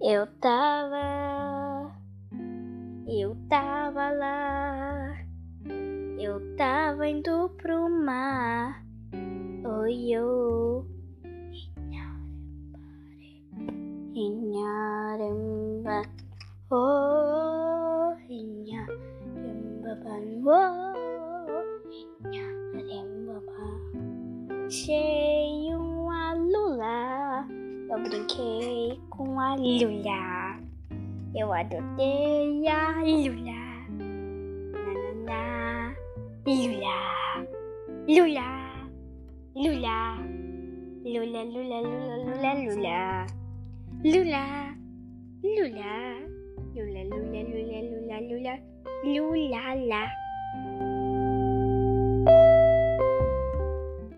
Eu tava, eu tava lá, eu tava indo pro mar. Oi, eu. Inharamba, oh, inharamba, oh, inharamba, cheio 이렇게 공화 룰라 예와도 때야 룰라 나나나 룰라 룰라 룰라 룰라 룰라 룰라 룰라 룰라 룰라 룰라 룰라 룰라 룰라 룰라 룰라 룰라 라